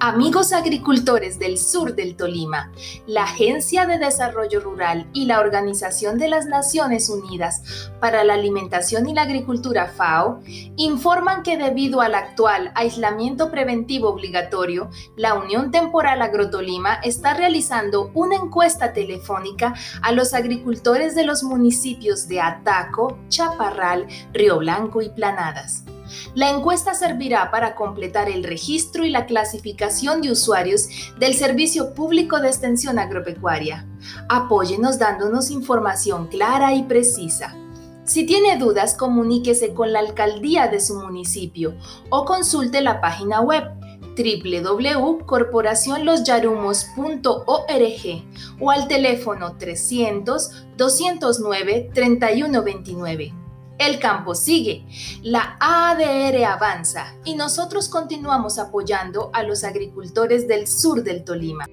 Amigos agricultores del sur del Tolima, la Agencia de Desarrollo Rural y la Organización de las Naciones Unidas para la Alimentación y la Agricultura FAO informan que debido al actual aislamiento preventivo obligatorio, la Unión Temporal Agrotolima está realizando una encuesta telefónica a los agricultores de los municipios de Ataco, Chaparral, Río Blanco y Planadas. La encuesta servirá para completar el registro y la clasificación de usuarios del Servicio Público de Extensión Agropecuaria. Apóyenos dándonos información clara y precisa. Si tiene dudas, comuníquese con la alcaldía de su municipio o consulte la página web www.corporacionlosyarumos.org o al teléfono 300 209 3129. El campo sigue, la ADR avanza y nosotros continuamos apoyando a los agricultores del sur del Tolima.